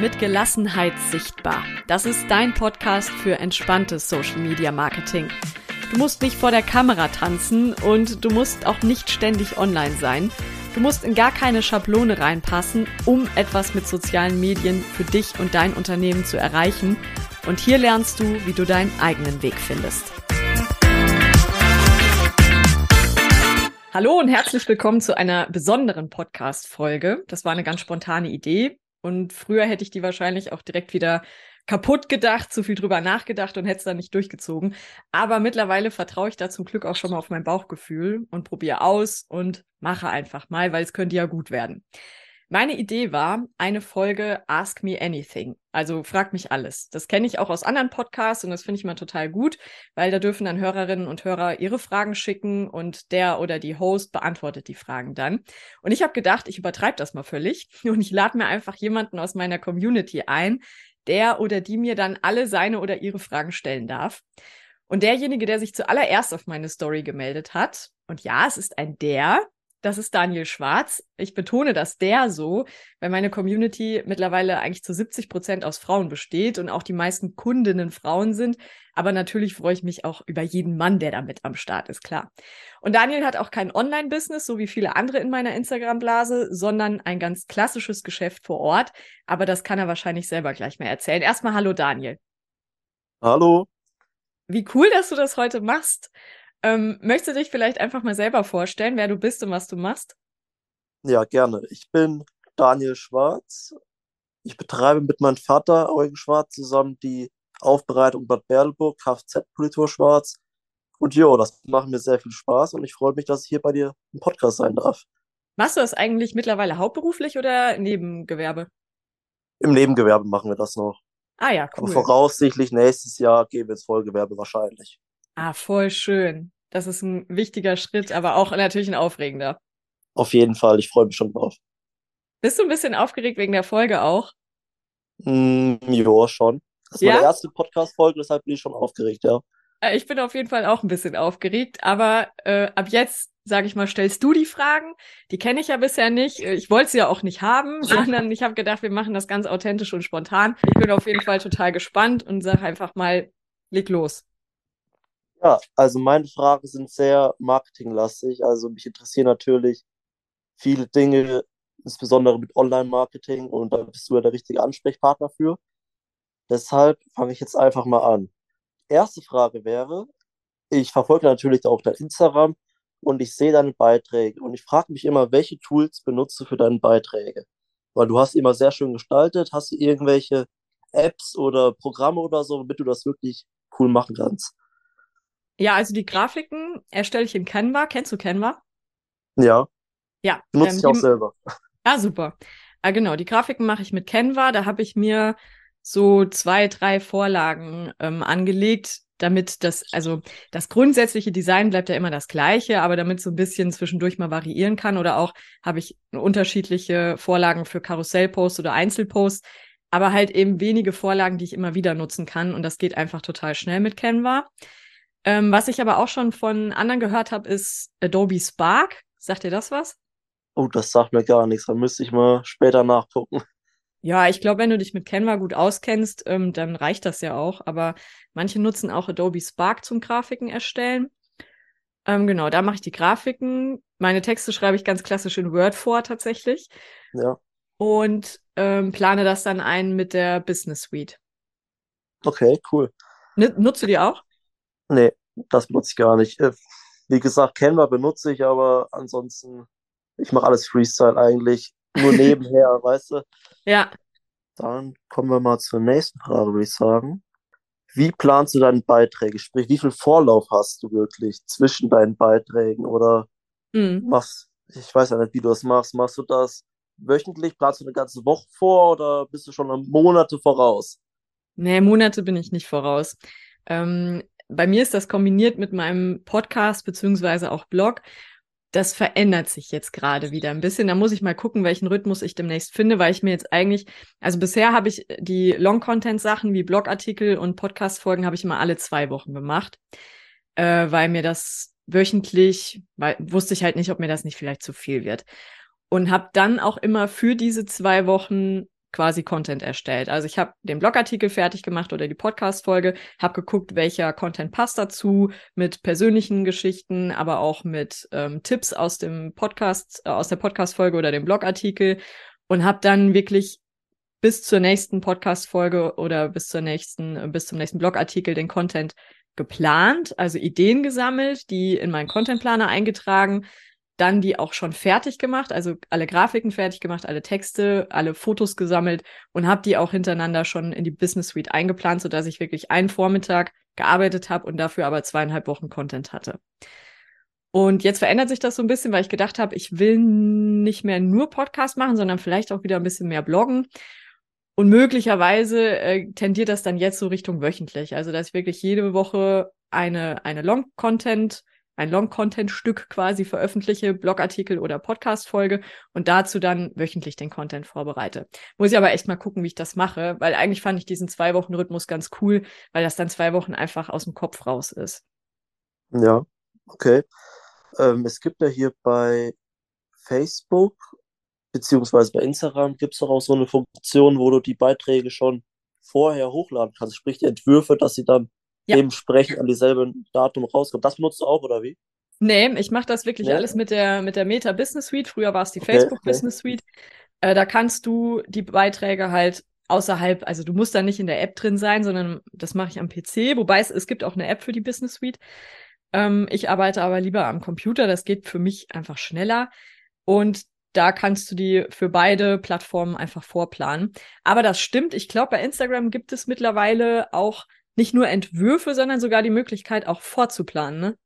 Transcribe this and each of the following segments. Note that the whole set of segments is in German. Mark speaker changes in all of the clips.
Speaker 1: Mit Gelassenheit sichtbar. Das ist dein Podcast für entspanntes Social Media Marketing. Du musst nicht vor der Kamera tanzen und du musst auch nicht ständig online sein. Du musst in gar keine Schablone reinpassen, um etwas mit sozialen Medien für dich und dein Unternehmen zu erreichen. Und hier lernst du, wie du deinen eigenen Weg findest. Hallo und herzlich willkommen zu einer besonderen Podcast-Folge. Das war eine ganz spontane Idee. Und früher hätte ich die wahrscheinlich auch direkt wieder kaputt gedacht, zu viel drüber nachgedacht und hätte es dann nicht durchgezogen. Aber mittlerweile vertraue ich da zum Glück auch schon mal auf mein Bauchgefühl und probiere aus und mache einfach mal, weil es könnte ja gut werden. Meine Idee war eine Folge Ask Me Anything. Also frag mich alles. Das kenne ich auch aus anderen Podcasts und das finde ich mal total gut, weil da dürfen dann Hörerinnen und Hörer ihre Fragen schicken und der oder die Host beantwortet die Fragen dann. Und ich habe gedacht, ich übertreibe das mal völlig und ich lade mir einfach jemanden aus meiner Community ein, der oder die mir dann alle seine oder ihre Fragen stellen darf. Und derjenige, der sich zuallererst auf meine Story gemeldet hat, und ja, es ist ein der, das ist Daniel Schwarz. Ich betone das der so, weil meine Community mittlerweile eigentlich zu 70 Prozent aus Frauen besteht und auch die meisten Kundinnen Frauen sind. Aber natürlich freue ich mich auch über jeden Mann, der da mit am Start ist, klar. Und Daniel hat auch kein Online-Business, so wie viele andere in meiner Instagram-Blase, sondern ein ganz klassisches Geschäft vor Ort. Aber das kann er wahrscheinlich selber gleich mehr erzählen. Erstmal hallo Daniel.
Speaker 2: Hallo.
Speaker 1: Wie cool, dass du das heute machst. Ähm, möchtest du dich vielleicht einfach mal selber vorstellen, wer du bist und was du machst?
Speaker 2: Ja, gerne. Ich bin Daniel Schwarz. Ich betreibe mit meinem Vater Eugen Schwarz zusammen die Aufbereitung Bad Berleburg, Kfz-Politur Schwarz. Und jo, das macht mir sehr viel Spaß und ich freue mich, dass ich hier bei dir im Podcast sein darf.
Speaker 1: Machst du das eigentlich mittlerweile hauptberuflich oder Nebengewerbe?
Speaker 2: Im Nebengewerbe machen wir das noch.
Speaker 1: Ah ja,
Speaker 2: cool. Aber voraussichtlich nächstes Jahr gehen wir ins Vollgewerbe wahrscheinlich.
Speaker 1: Ah, voll schön. Das ist ein wichtiger Schritt, aber auch natürlich ein aufregender.
Speaker 2: Auf jeden Fall, ich freue mich schon drauf.
Speaker 1: Bist du ein bisschen aufgeregt wegen der Folge auch?
Speaker 2: Mm, ja, schon. Das ist ja? meine erste Podcast-Folge, deshalb bin ich schon aufgeregt, ja.
Speaker 1: Äh, ich bin auf jeden Fall auch ein bisschen aufgeregt, aber äh, ab jetzt, sage ich mal, stellst du die Fragen. Die kenne ich ja bisher nicht. Äh, ich wollte sie ja auch nicht haben, sondern ich habe gedacht, wir machen das ganz authentisch und spontan. Ich bin auf jeden Fall total gespannt und sage einfach mal, leg los.
Speaker 2: Ja, also meine Fragen sind sehr marketinglastig. Also mich interessieren natürlich viele Dinge, insbesondere mit Online-Marketing und da bist du ja der richtige Ansprechpartner für. Deshalb fange ich jetzt einfach mal an. Erste Frage wäre, ich verfolge natürlich auch dein Instagram und ich sehe deine Beiträge und ich frage mich immer, welche Tools benutzt du für deine Beiträge? Weil du hast immer sehr schön gestaltet, hast du irgendwelche Apps oder Programme oder so, damit du das wirklich cool machen kannst?
Speaker 1: Ja, also die Grafiken erstelle ich in Canva. Kennst du Canva?
Speaker 2: Ja.
Speaker 1: Ja.
Speaker 2: Benutze ähm, ich auch selber.
Speaker 1: Ah, super. Ah, genau, die Grafiken mache ich mit Canva. Da habe ich mir so zwei, drei Vorlagen ähm, angelegt, damit das, also das grundsätzliche Design bleibt ja immer das gleiche, aber damit so ein bisschen zwischendurch mal variieren kann oder auch habe ich unterschiedliche Vorlagen für Karussellposts oder Einzelposts, aber halt eben wenige Vorlagen, die ich immer wieder nutzen kann und das geht einfach total schnell mit Canva. Ähm, was ich aber auch schon von anderen gehört habe, ist Adobe Spark. Sagt dir das was?
Speaker 2: Oh, das sagt mir gar nichts. Da müsste ich mal später nachgucken.
Speaker 1: Ja, ich glaube, wenn du dich mit Canva gut auskennst, ähm, dann reicht das ja auch. Aber manche nutzen auch Adobe Spark zum Grafiken erstellen. Ähm, genau, da mache ich die Grafiken. Meine Texte schreibe ich ganz klassisch in Word vor, tatsächlich.
Speaker 2: Ja.
Speaker 1: Und ähm, plane das dann ein mit der Business Suite.
Speaker 2: Okay, cool.
Speaker 1: N nutzt du die auch?
Speaker 2: Nee, das benutze ich gar nicht. Äh, wie gesagt, Canva benutze ich, aber ansonsten, ich mache alles Freestyle eigentlich. Nur nebenher, weißt du?
Speaker 1: Ja.
Speaker 2: Dann kommen wir mal zur nächsten Frage, würde ich sagen. Wie planst du deine Beiträge? Sprich, wie viel Vorlauf hast du wirklich zwischen deinen Beiträgen? Oder mhm. machst, ich weiß ja nicht, wie du das machst. Machst du das wöchentlich? Planst du eine ganze Woche vor oder bist du schon Monate voraus?
Speaker 1: Nee, Monate bin ich nicht voraus. Ähm, bei mir ist das kombiniert mit meinem Podcast beziehungsweise auch Blog. Das verändert sich jetzt gerade wieder ein bisschen. Da muss ich mal gucken, welchen Rhythmus ich demnächst finde, weil ich mir jetzt eigentlich, also bisher habe ich die Long-Content-Sachen wie Blogartikel und Podcast-Folgen habe ich immer alle zwei Wochen gemacht, äh, weil mir das wöchentlich, weil wusste ich halt nicht, ob mir das nicht vielleicht zu viel wird. Und habe dann auch immer für diese zwei Wochen quasi Content erstellt. Also ich habe den Blogartikel fertig gemacht oder die Podcast-Folge, habe geguckt, welcher Content passt dazu, mit persönlichen Geschichten, aber auch mit ähm, Tipps aus dem Podcast, äh, aus der Podcast-Folge oder dem Blogartikel und habe dann wirklich bis zur nächsten Podcast-Folge oder bis zur nächsten, bis zum nächsten Blogartikel den Content geplant, also Ideen gesammelt, die in meinen Contentplaner eingetragen, dann die auch schon fertig gemacht, also alle Grafiken fertig gemacht, alle Texte, alle Fotos gesammelt und habe die auch hintereinander schon in die Business Suite eingeplant, sodass ich wirklich einen Vormittag gearbeitet habe und dafür aber zweieinhalb Wochen Content hatte. Und jetzt verändert sich das so ein bisschen, weil ich gedacht habe, ich will nicht mehr nur Podcast machen, sondern vielleicht auch wieder ein bisschen mehr bloggen. Und möglicherweise äh, tendiert das dann jetzt so Richtung wöchentlich. Also, dass ich wirklich jede Woche eine, eine Long-Content ein Long-Content-Stück quasi veröffentliche, Blogartikel oder Podcast-Folge und dazu dann wöchentlich den Content vorbereite. Muss ich aber echt mal gucken, wie ich das mache, weil eigentlich fand ich diesen zwei Wochen Rhythmus ganz cool, weil das dann zwei Wochen einfach aus dem Kopf raus ist.
Speaker 2: Ja, okay. Ähm, es gibt ja hier bei Facebook beziehungsweise bei Instagram gibt es doch auch so eine Funktion, wo du die Beiträge schon vorher hochladen kannst, sprich die Entwürfe, dass sie dann ja. dementsprechend an dieselben Datum rauskommt. Das benutzt du auch, oder wie?
Speaker 1: Nee, ich mache das wirklich nee. alles mit der, mit der Meta Business Suite. Früher war es die okay, Facebook okay. Business Suite. Äh, da kannst du die Beiträge halt außerhalb, also du musst da nicht in der App drin sein, sondern das mache ich am PC. Wobei es, es gibt auch eine App für die Business Suite. Ähm, ich arbeite aber lieber am Computer. Das geht für mich einfach schneller. Und da kannst du die für beide Plattformen einfach vorplanen. Aber das stimmt. Ich glaube, bei Instagram gibt es mittlerweile auch nicht nur Entwürfe, sondern sogar die Möglichkeit, auch vorzuplanen, ne?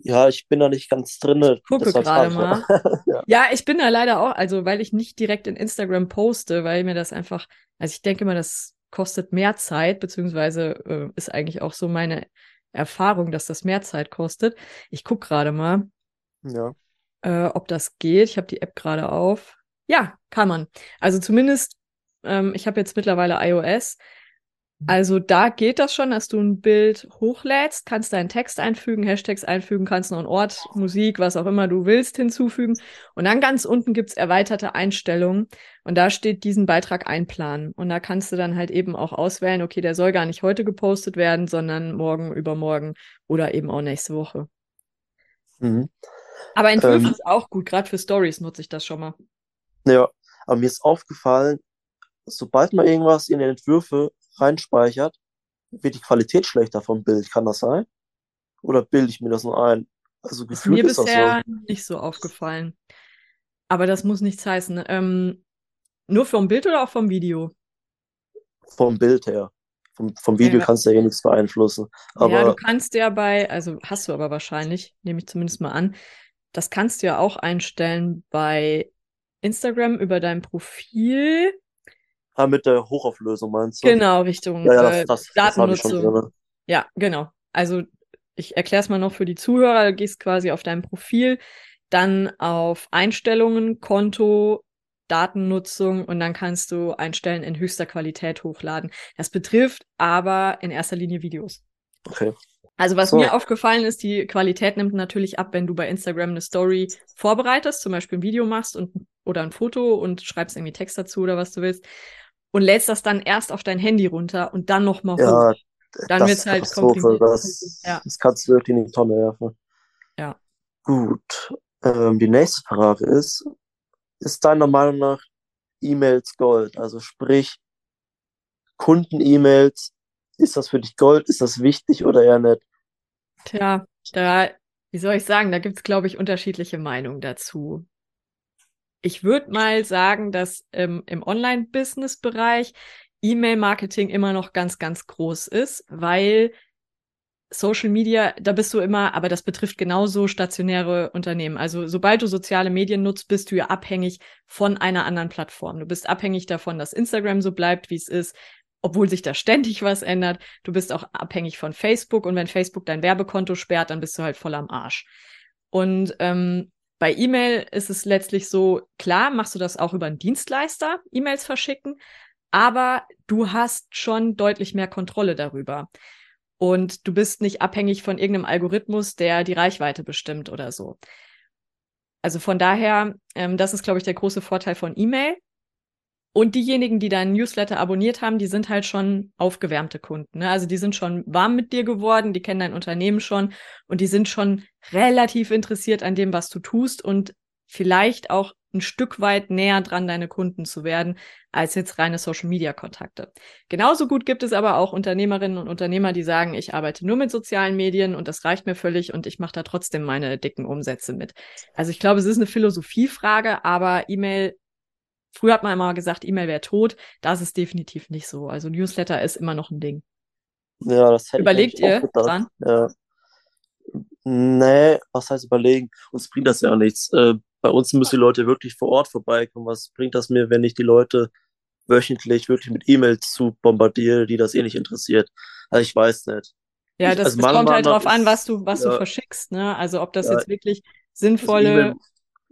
Speaker 2: Ja, ich bin da nicht ganz drin. Ich
Speaker 1: gucke gerade mal. ja. ja. ich bin da leider auch, also weil ich nicht direkt in Instagram poste, weil mir das einfach, also ich denke mal, das kostet mehr Zeit, beziehungsweise äh, ist eigentlich auch so meine Erfahrung, dass das mehr Zeit kostet. Ich gucke gerade mal,
Speaker 2: ja.
Speaker 1: äh, ob das geht. Ich habe die App gerade auf. Ja, kann man. Also zumindest, ähm, ich habe jetzt mittlerweile iOS. Also da geht das schon, dass du ein Bild hochlädst, kannst deinen Text einfügen, Hashtags einfügen, kannst noch einen Ort, Musik, was auch immer du willst hinzufügen. Und dann ganz unten gibt's erweiterte Einstellungen und da steht diesen Beitrag einplanen. Und da kannst du dann halt eben auch auswählen, okay, der soll gar nicht heute gepostet werden, sondern morgen, übermorgen oder eben auch nächste Woche. Mhm. Aber Entwürfe ähm, ist auch gut, gerade für Stories nutze ich das schon mal.
Speaker 2: Ja, aber mir ist aufgefallen, sobald man irgendwas in den Entwürfe reinspeichert, wird die Qualität schlechter vom Bild. Kann das sein? Oder bilde ich mir das nur ein? Also gefühlt
Speaker 1: ist mir
Speaker 2: ist
Speaker 1: bisher
Speaker 2: so.
Speaker 1: nicht so aufgefallen. Aber das muss nichts heißen. Ähm, nur vom Bild oder auch vom Video?
Speaker 2: Vom Bild her. Vom, vom Video ja. kannst du ja eh nichts beeinflussen. Aber ja,
Speaker 1: du kannst ja bei, also hast du aber wahrscheinlich, nehme ich zumindest mal an, das kannst du ja auch einstellen bei Instagram über dein Profil.
Speaker 2: Ah, mit der Hochauflösung meinst du?
Speaker 1: Genau, Richtung ja, ja, das, äh, das, Datennutzung. Das ja, genau. Also ich erkläre es mal noch für die Zuhörer. Du gehst quasi auf dein Profil, dann auf Einstellungen, Konto, Datennutzung und dann kannst du Einstellen in höchster Qualität hochladen. Das betrifft aber in erster Linie Videos.
Speaker 2: Okay.
Speaker 1: Also was so. mir aufgefallen ist, die Qualität nimmt natürlich ab, wenn du bei Instagram eine Story vorbereitest, zum Beispiel ein Video machst und oder ein Foto und schreibst irgendwie Text dazu oder was du willst und lädst das dann erst auf dein Handy runter und dann nochmal
Speaker 2: ja,
Speaker 1: hoch. Dann wird es halt kompliziert.
Speaker 2: Das, ja. das kannst du wirklich in die Tonne werfen.
Speaker 1: Ja.
Speaker 2: Gut. Ähm, die nächste Frage ist, ist deiner Meinung nach E-Mails Gold? Also sprich, Kunden-E-Mails, ist das für dich Gold? Ist das wichtig oder eher nicht?
Speaker 1: Tja, da, wie soll ich sagen, da gibt es, glaube ich, unterschiedliche Meinungen dazu ich würde mal sagen, dass ähm, im Online-Business-Bereich E-Mail-Marketing immer noch ganz, ganz groß ist, weil Social Media, da bist du immer, aber das betrifft genauso stationäre Unternehmen. Also sobald du soziale Medien nutzt, bist du ja abhängig von einer anderen Plattform. Du bist abhängig davon, dass Instagram so bleibt, wie es ist, obwohl sich da ständig was ändert. Du bist auch abhängig von Facebook und wenn Facebook dein Werbekonto sperrt, dann bist du halt voll am Arsch. Und ähm, bei E-Mail ist es letztlich so, klar, machst du das auch über einen Dienstleister, E-Mails verschicken, aber du hast schon deutlich mehr Kontrolle darüber. Und du bist nicht abhängig von irgendeinem Algorithmus, der die Reichweite bestimmt oder so. Also von daher, ähm, das ist, glaube ich, der große Vorteil von E-Mail. Und diejenigen, die deinen Newsletter abonniert haben, die sind halt schon aufgewärmte Kunden. Ne? Also die sind schon warm mit dir geworden, die kennen dein Unternehmen schon und die sind schon relativ interessiert an dem, was du tust und vielleicht auch ein Stück weit näher dran, deine Kunden zu werden, als jetzt reine Social-Media-Kontakte. Genauso gut gibt es aber auch Unternehmerinnen und Unternehmer, die sagen, ich arbeite nur mit sozialen Medien und das reicht mir völlig und ich mache da trotzdem meine dicken Umsätze mit. Also ich glaube, es ist eine Philosophiefrage, aber E-Mail Früher hat man immer gesagt, E-Mail wäre tot. Das ist definitiv nicht so. Also Newsletter ist immer noch ein Ding.
Speaker 2: Ja, das hätte
Speaker 1: Überlegt
Speaker 2: ich eigentlich
Speaker 1: ihr
Speaker 2: auch gedacht.
Speaker 1: dran?
Speaker 2: Ja. Nee, was heißt überlegen? Uns bringt das ja nichts. Äh, bei uns müssen die Leute wirklich vor Ort vorbeikommen. Was bringt das mir, wenn ich die Leute wöchentlich wirklich mit E-Mails zu bombardiere, die das eh nicht interessiert? Also ich weiß nicht.
Speaker 1: Ja, das,
Speaker 2: also
Speaker 1: das kommt halt drauf an, was du, was du
Speaker 2: ja.
Speaker 1: verschickst, ne? Also ob das
Speaker 2: Ja.
Speaker 1: jetzt wirklich
Speaker 2: Also
Speaker 1: sinnvolle,
Speaker 2: E-Mail-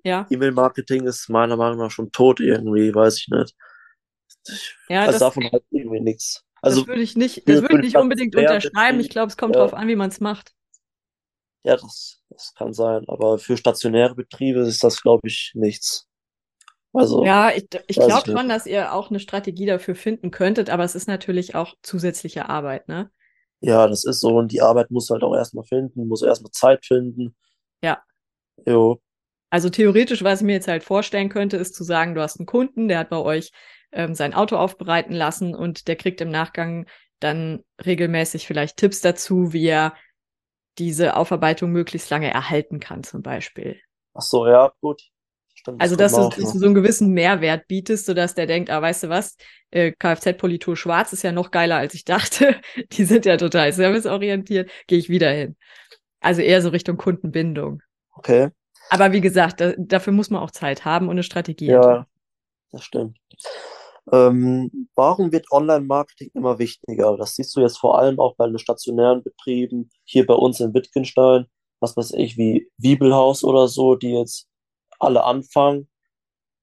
Speaker 1: ja.
Speaker 2: E-Mail-Marketing ist meiner Meinung nach schon tot irgendwie, weiß ich nicht. Ich,
Speaker 1: Ja,
Speaker 2: also
Speaker 1: das,
Speaker 2: davon halt irgendwie nichts. Also
Speaker 1: das würde ich nicht, das würde ich nicht unbedingt unterschreiben. Ich glaube, es kommt
Speaker 2: ja.
Speaker 1: drauf an, wie man es macht.
Speaker 2: ja, das, das kann sein. Aber für stationäre Betriebe ist das, glaube ich, nichts. Also
Speaker 1: Ja, ich, ich glaube schon, dass ihr auch eine Strategie dafür finden könntet, aber es ist natürlich auch zusätzliche Arbeit, ne?
Speaker 2: Ja, das ist so. Und die Arbeit muss halt auch erstmal finden, muss erstmal Zeit finden.
Speaker 1: Ja.
Speaker 2: Jo.
Speaker 1: Also theoretisch, was ich mir jetzt halt vorstellen könnte, ist zu sagen, du hast einen Kunden, der hat bei euch ähm, sein Auto aufbereiten lassen und der kriegt im Nachgang dann regelmäßig vielleicht Tipps dazu, wie er diese Aufarbeitung möglichst lange erhalten kann, zum Beispiel.
Speaker 2: Ach so, ja, gut. Stimmt,
Speaker 1: Also, dass du, dass du so einen gewissen Mehrwert bietest, sodass der denkt, ah, weißt du was, äh, Kfz-Politur schwarz ist ja noch geiler, als ich dachte. Die sind ja total serviceorientiert, gehe ich wieder hin. Also eher so Richtung Kundenbindung.
Speaker 2: Okay.
Speaker 1: Aber wie gesagt, da, dafür muss man auch Zeit haben und eine Strategie.
Speaker 2: Ja, das stimmt. Ähm, warum wird Online-Marketing immer wichtiger? Das siehst du jetzt vor allem auch bei den stationären Betrieben, hier bei uns in Wittgenstein, was weiß ich, wie Wiebelhaus oder so, die jetzt alle anfangen.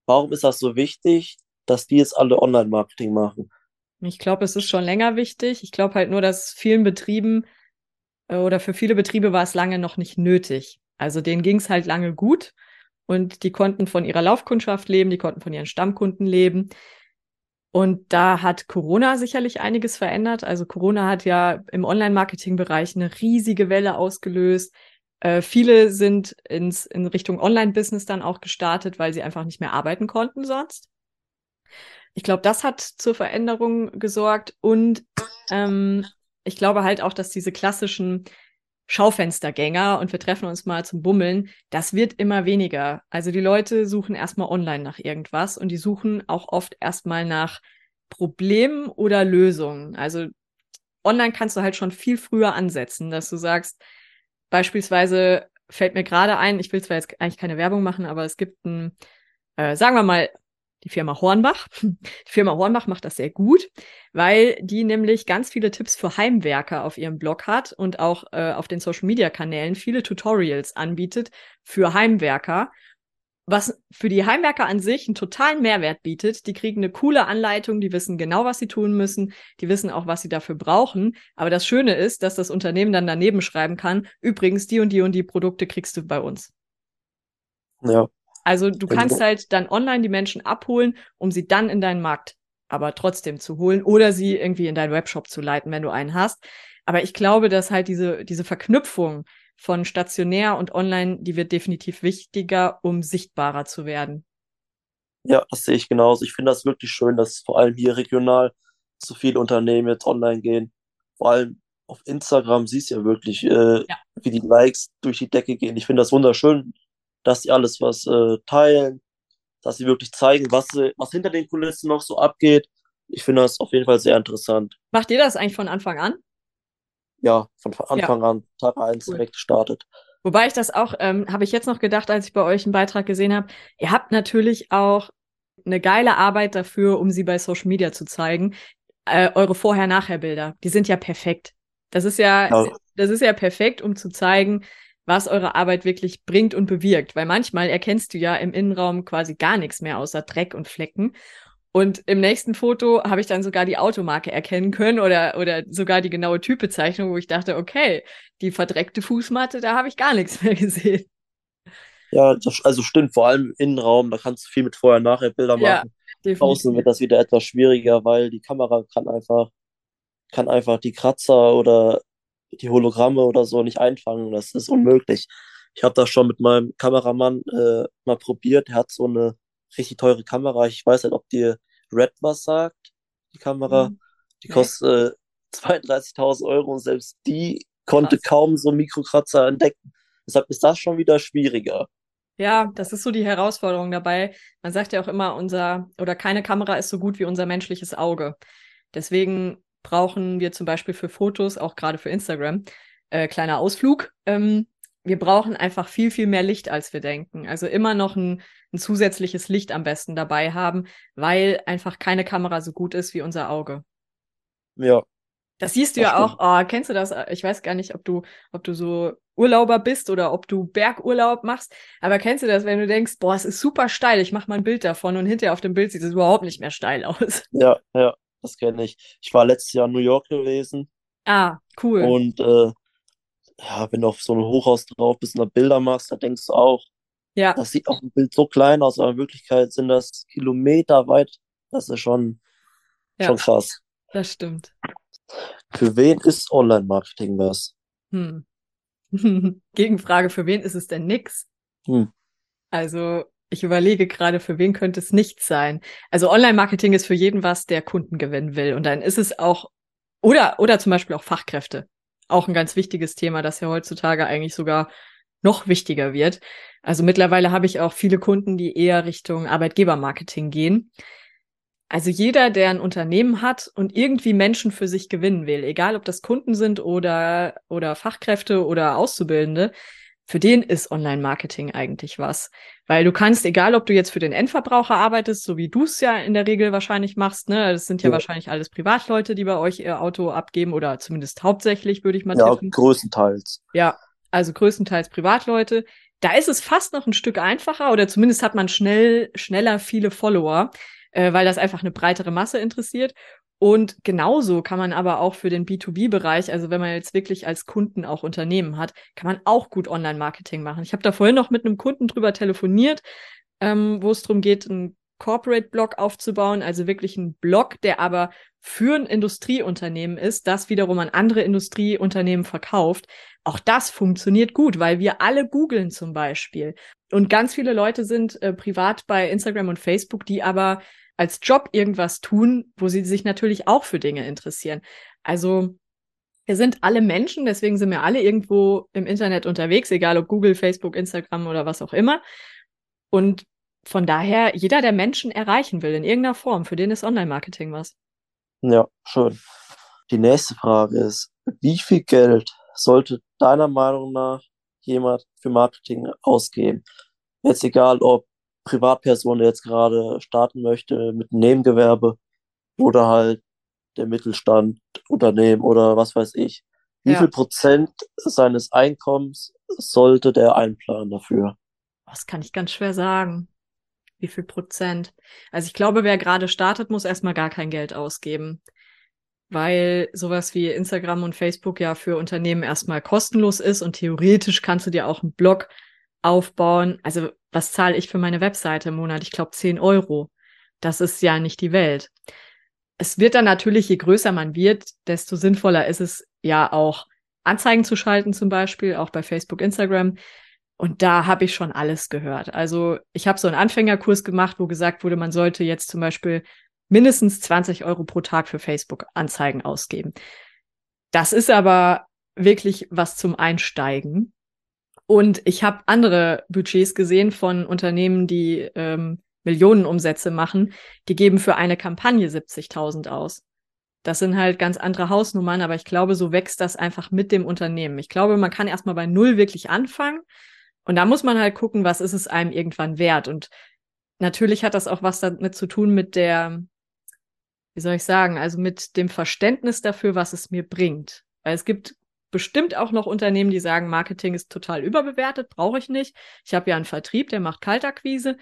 Speaker 2: Warum ist das so wichtig, dass die jetzt alle Online-Marketing machen?
Speaker 1: Ich glaube, es ist schon länger wichtig. Ich glaube halt nur, dass vielen Betrieben äh, oder für viele Betriebe war es lange noch nicht nötig. Also denen ging es halt lange gut und die konnten von ihrer Laufkundschaft leben, die konnten von ihren Stammkunden leben. Und da hat Corona sicherlich einiges verändert. Also Corona hat ja im Online-Marketing-Bereich eine riesige Welle ausgelöst. Äh, viele sind ins, in Richtung Online-Business dann auch gestartet, weil sie einfach nicht mehr arbeiten konnten sonst. Ich glaube, das hat zur Veränderung gesorgt und ähm, ich glaube halt auch, dass diese klassischen Schaufenstergänger und wir treffen uns mal zum Bummeln, das wird immer weniger. Also die Leute suchen erstmal online nach irgendwas und die suchen auch oft erstmal nach Problemen oder Lösungen. Also online kannst du halt schon viel früher ansetzen, dass du sagst, beispielsweise fällt mir gerade ein, ich will zwar jetzt eigentlich keine Werbung machen, aber es gibt ein, äh, sagen wir mal, die Firma Hornbach. Die Firma Hornbach macht das sehr gut, weil die nämlich ganz viele Tipps für Heimwerker auf ihrem Blog hat und auch äh, auf den Social Media Kanälen viele Tutorials anbietet für Heimwerker. Was für die Heimwerker an sich einen totalen Mehrwert bietet. Die kriegen eine coole Anleitung, die wissen genau, was sie tun müssen, die wissen auch, was sie dafür brauchen. Aber das Schöne ist, dass das Unternehmen dann daneben schreiben kann, übrigens, die und die und die Produkte kriegst du bei uns.
Speaker 2: Ja,
Speaker 1: Also du
Speaker 2: Genau.
Speaker 1: kannst halt dann online die Menschen abholen, um sie dann in deinen Markt aber trotzdem zu holen oder sie irgendwie in deinen Webshop zu leiten, wenn du einen hast. Aber ich glaube, dass halt diese, diese Verknüpfung von stationär und online, die wird definitiv wichtiger, um sichtbarer zu werden.
Speaker 2: ja, das sehe ich genauso. Ich finde das wirklich schön, dass vor allem hier regional so viele Unternehmen jetzt online gehen. Vor allem auf Instagram siehst du ja wirklich, äh,
Speaker 1: Ja.
Speaker 2: wie die Likes durch die Decke gehen. Ich finde das wunderschön, dass sie alles was äh, teilen, dass sie wirklich zeigen, was, sie, was hinter den Kulissen noch so abgeht. Ich finde das auf jeden Fall sehr interessant.
Speaker 1: Macht ihr das eigentlich von Anfang an?
Speaker 2: Ja, von Anfang an, Tag eins
Speaker 1: Cool.
Speaker 2: direkt gestartet.
Speaker 1: Wobei ich das auch, ähm, habe ich jetzt noch gedacht, als ich bei euch einen Beitrag gesehen habe, ihr habt natürlich auch eine geile Arbeit dafür, um sie bei Social Media zu zeigen. Äh, eure Vorher-Nachher-Bilder, die sind ja perfekt. Das ist ja,
Speaker 2: Ja.
Speaker 1: das ist ja perfekt, um zu zeigen, was eure Arbeit wirklich bringt und bewirkt. Weil manchmal erkennst du ja im Innenraum quasi gar nichts mehr außer Dreck und Flecken. Und im nächsten Foto habe ich dann sogar die Automarke erkennen können oder, oder sogar die genaue Typbezeichnung, wo ich dachte, okay, die verdreckte Fußmatte, da habe ich gar nichts mehr gesehen.
Speaker 2: Ja, das, also stimmt, vor allem im Innenraum, da kannst du viel mit Vorher-Nachher-Bilder
Speaker 1: Ja.
Speaker 2: machen. Draußen wird das wieder etwas schwieriger, weil die Kamera kann einfach, kann einfach die Kratzer oder die Hologramme oder so nicht einfangen. Das ist unmöglich. Ich habe das schon mit meinem Kameramann äh, mal probiert. Er hat so eine richtig teure Kamera. Ich weiß nicht, ob dir Red was sagt, die Kamera. Mhm. Die kostet äh, 32.000 Euro und selbst die konnte Krass. kaum so Mikrokratzer entdecken. Deshalb ist das schon wieder schwieriger.
Speaker 1: Ja, das ist so die Herausforderung dabei. Man sagt ja auch immer, unser oder keine Kamera ist so gut wie unser menschliches Auge. Deswegen brauchen wir zum Beispiel für Fotos, auch gerade für Instagram, äh, kleiner Ausflug. Ähm, wir brauchen einfach viel, viel mehr Licht, als wir denken. Also immer noch ein, ein zusätzliches Licht am besten dabei haben, weil einfach keine Kamera so gut ist wie unser Auge.
Speaker 2: Ja,
Speaker 1: das siehst du das ja stimmt. auch. Oh, kennst du das? Ich weiß gar nicht, ob du, ob du so Urlauber bist oder ob du Bergurlaub machst. Aber kennst du das, wenn du denkst, boah, es ist super steil, ich mach mal ein Bild davon und hinterher auf dem Bild sieht es überhaupt nicht mehr steil aus.
Speaker 2: Ja, ja, das kenne ich. Ich war letztes Jahr in New York gewesen.
Speaker 1: Ah, cool.
Speaker 2: Und äh, ja, wenn du auf so ein Hochhaus drauf bist und da Bilder machst, da denkst du auch, ja. das sieht auf dem Bild so klein aus, aber in Wirklichkeit sind das Kilometer weit. Das ist schon, ja, schon krass.
Speaker 1: Das stimmt.
Speaker 2: Für wen ist Online-Marketing was? Hm.
Speaker 1: Gegenfrage, für wen ist es denn nix? Hm. Also, ich überlege gerade, für wen könnte es nichts sein. Also Online-Marketing ist für jeden was, der Kunden gewinnen will. Und dann ist es auch, oder, oder zum Beispiel auch Fachkräfte. Auch ein ganz wichtiges Thema, das ja heutzutage eigentlich sogar noch wichtiger wird. Also mittlerweile habe ich auch viele Kunden, die eher Richtung Arbeitgebermarketing gehen. Also jeder, der ein Unternehmen hat und irgendwie Menschen für sich gewinnen will, egal ob das Kunden sind oder, oder Fachkräfte oder Auszubildende, für den ist Online-Marketing eigentlich was. Weil du kannst, egal ob du jetzt für den Endverbraucher arbeitest, so wie du es ja in der Regel wahrscheinlich machst, ne, das sind ja, ja, wahrscheinlich alles Privatleute, die bei euch ihr Auto abgeben oder zumindest hauptsächlich, würde ich mal
Speaker 2: sagen. Ja, größtenteils.
Speaker 1: Ja, also größtenteils Privatleute. Da ist es fast noch ein Stück einfacher oder zumindest hat man schnell, schneller viele Follower äh, weil das einfach eine breitere Masse interessiert. Und genauso kann man aber auch für den B2B-Bereich, also wenn man jetzt wirklich als Kunden auch Unternehmen hat, kann man auch gut Online-Marketing machen. Ich habe da vorhin noch mit einem Kunden drüber telefoniert, ähm, wo es darum geht, einen Corporate-Blog aufzubauen, also wirklich ein Blog, der aber für ein Industrieunternehmen ist, das wiederum an andere Industrieunternehmen verkauft. Auch das funktioniert gut, weil wir alle googeln zum Beispiel. Und ganz viele Leute sind äh, privat bei Instagram und Facebook, die aber als Job irgendwas tun, wo sie sich natürlich auch für Dinge interessieren. Also wir sind alle Menschen, deswegen sind wir alle irgendwo im Internet unterwegs, egal ob Google, Facebook, Instagram oder was auch immer. Und von daher, jeder, der Menschen erreichen will in irgendeiner Form, für den ist Online-Marketing was.
Speaker 2: Ja, schön. Die nächste Frage ist, wie viel Geld sollte deiner Meinung nach jemand für Marketing ausgeben? Jetzt egal, ob Privatperson, der jetzt gerade starten möchte mit einem Nebengewerbe oder halt der Mittelstand, Unternehmen oder was weiß ich. Wie ja. viel Prozent seines Einkommens sollte der einplanen dafür?
Speaker 1: Das kann ich ganz schwer sagen. Wie viel Prozent? Also ich glaube, wer gerade startet, muss erstmal gar kein Geld ausgeben. Weil sowas wie Instagram und Facebook ja für Unternehmen erstmal kostenlos ist und theoretisch kannst du dir auch einen Blog aufbauen. Also was zahle ich für meine Webseite im Monat? Ich glaube 10 Euro. Das ist ja nicht die Welt. Es wird dann natürlich, je größer man wird, desto sinnvoller ist es ja auch Anzeigen zu schalten, zum Beispiel, auch bei Facebook, Instagram. Und da habe ich schon alles gehört. Also ich habe so einen Anfängerkurs gemacht, wo gesagt wurde, man sollte jetzt zum Beispiel mindestens 20 Euro pro Tag für Facebook-Anzeigen ausgeben. Das ist aber wirklich was zum Einsteigen. Und ich habe andere Budgets gesehen von Unternehmen, die ähm, Millionenumsätze machen. Die geben für eine Kampagne 70.000 aus. Das sind halt ganz andere Hausnummern, aber ich glaube, so wächst das einfach mit dem Unternehmen. Ich glaube, man kann erstmal bei Null wirklich anfangen. Und da muss man halt gucken, was ist es einem irgendwann wert. Und natürlich hat das auch was damit zu tun mit der, wie soll ich sagen, also mit dem Verständnis dafür, was es mir bringt. Weil es gibt bestimmt auch noch Unternehmen, die sagen, Marketing ist total überbewertet, brauche ich nicht. Ich habe ja einen Vertrieb, der macht Kaltakquise.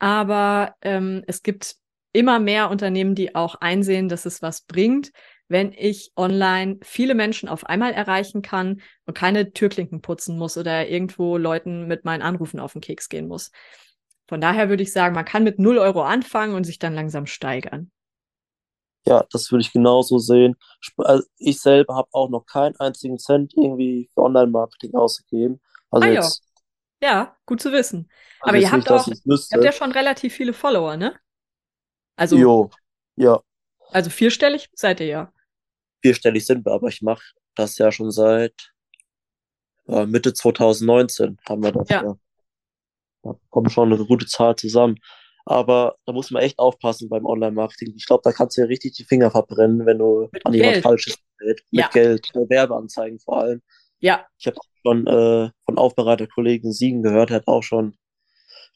Speaker 1: Aber ähm, es gibt immer mehr Unternehmen, die auch einsehen, dass es was bringt, wenn ich online viele Menschen auf einmal erreichen kann und keine Türklinken putzen muss oder irgendwo Leuten mit meinen Anrufen auf den Keks gehen muss. Von daher würde ich sagen, man kann mit 0 Euro anfangen und sich dann langsam steigern.
Speaker 2: Ja, das würde ich genauso sehen. Also ich selber habe auch noch keinen einzigen Cent irgendwie für Online-Marketing ausgegeben. Also
Speaker 1: Ah ja.
Speaker 2: jetzt,
Speaker 1: Ja, gut zu wissen.
Speaker 2: also
Speaker 1: Aber ihr habt
Speaker 2: nicht,
Speaker 1: auch, ihr habt ja schon relativ viele Follower, ne? Also,
Speaker 2: Jo, ja,
Speaker 1: also vierstellig seid ihr ja.
Speaker 2: vierstellig sind wir, aber ich mache das ja schon seit äh, Mitte 2019 haben wir das
Speaker 1: Ja.
Speaker 2: ja. Da kommt schon eine gute Zahl zusammen. Aber da muss man echt aufpassen beim Online-Marketing. Ich glaube, da kannst du ja richtig die Finger verbrennen, wenn du
Speaker 1: Mit
Speaker 2: an jemand
Speaker 1: Geld.
Speaker 2: Falsches gerät. Mit
Speaker 1: Ja.
Speaker 2: Geld, äh, Werbeanzeigen vor allem.
Speaker 1: Ja,
Speaker 2: Ich habe schon äh, von Aufbereiterkollegen Siegen gehört, hat auch schon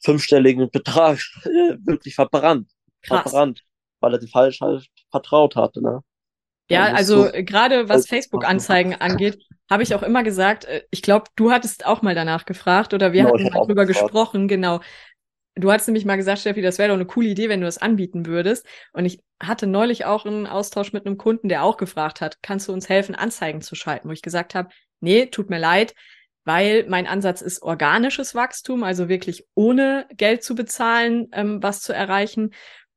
Speaker 2: fünfstelligen Betrag wirklich verbrannt.
Speaker 1: krass.
Speaker 2: Verbrannt, weil er den falsch halt vertraut hatte. Ne?
Speaker 1: Ja, also
Speaker 2: du
Speaker 1: äh, gerade was Facebook-Anzeigen angeht, habe ich auch immer gesagt, äh, ich glaube, du hattest auch mal danach gefragt oder wir
Speaker 2: Genau,
Speaker 1: hatten mal drüber
Speaker 2: gefragt.
Speaker 1: gesprochen, genau. Du hattest nämlich mal gesagt, Steffi, das wäre doch eine coole Idee, wenn du das anbieten würdest. Und ich hatte neulich auch einen Austausch mit einem Kunden, der auch gefragt hat, kannst du uns helfen, Anzeigen zu schalten? Wo ich gesagt habe, nee, tut mir leid, weil mein Ansatz ist organisches Wachstum, also wirklich ohne Geld zu bezahlen, ähm, was zu erreichen.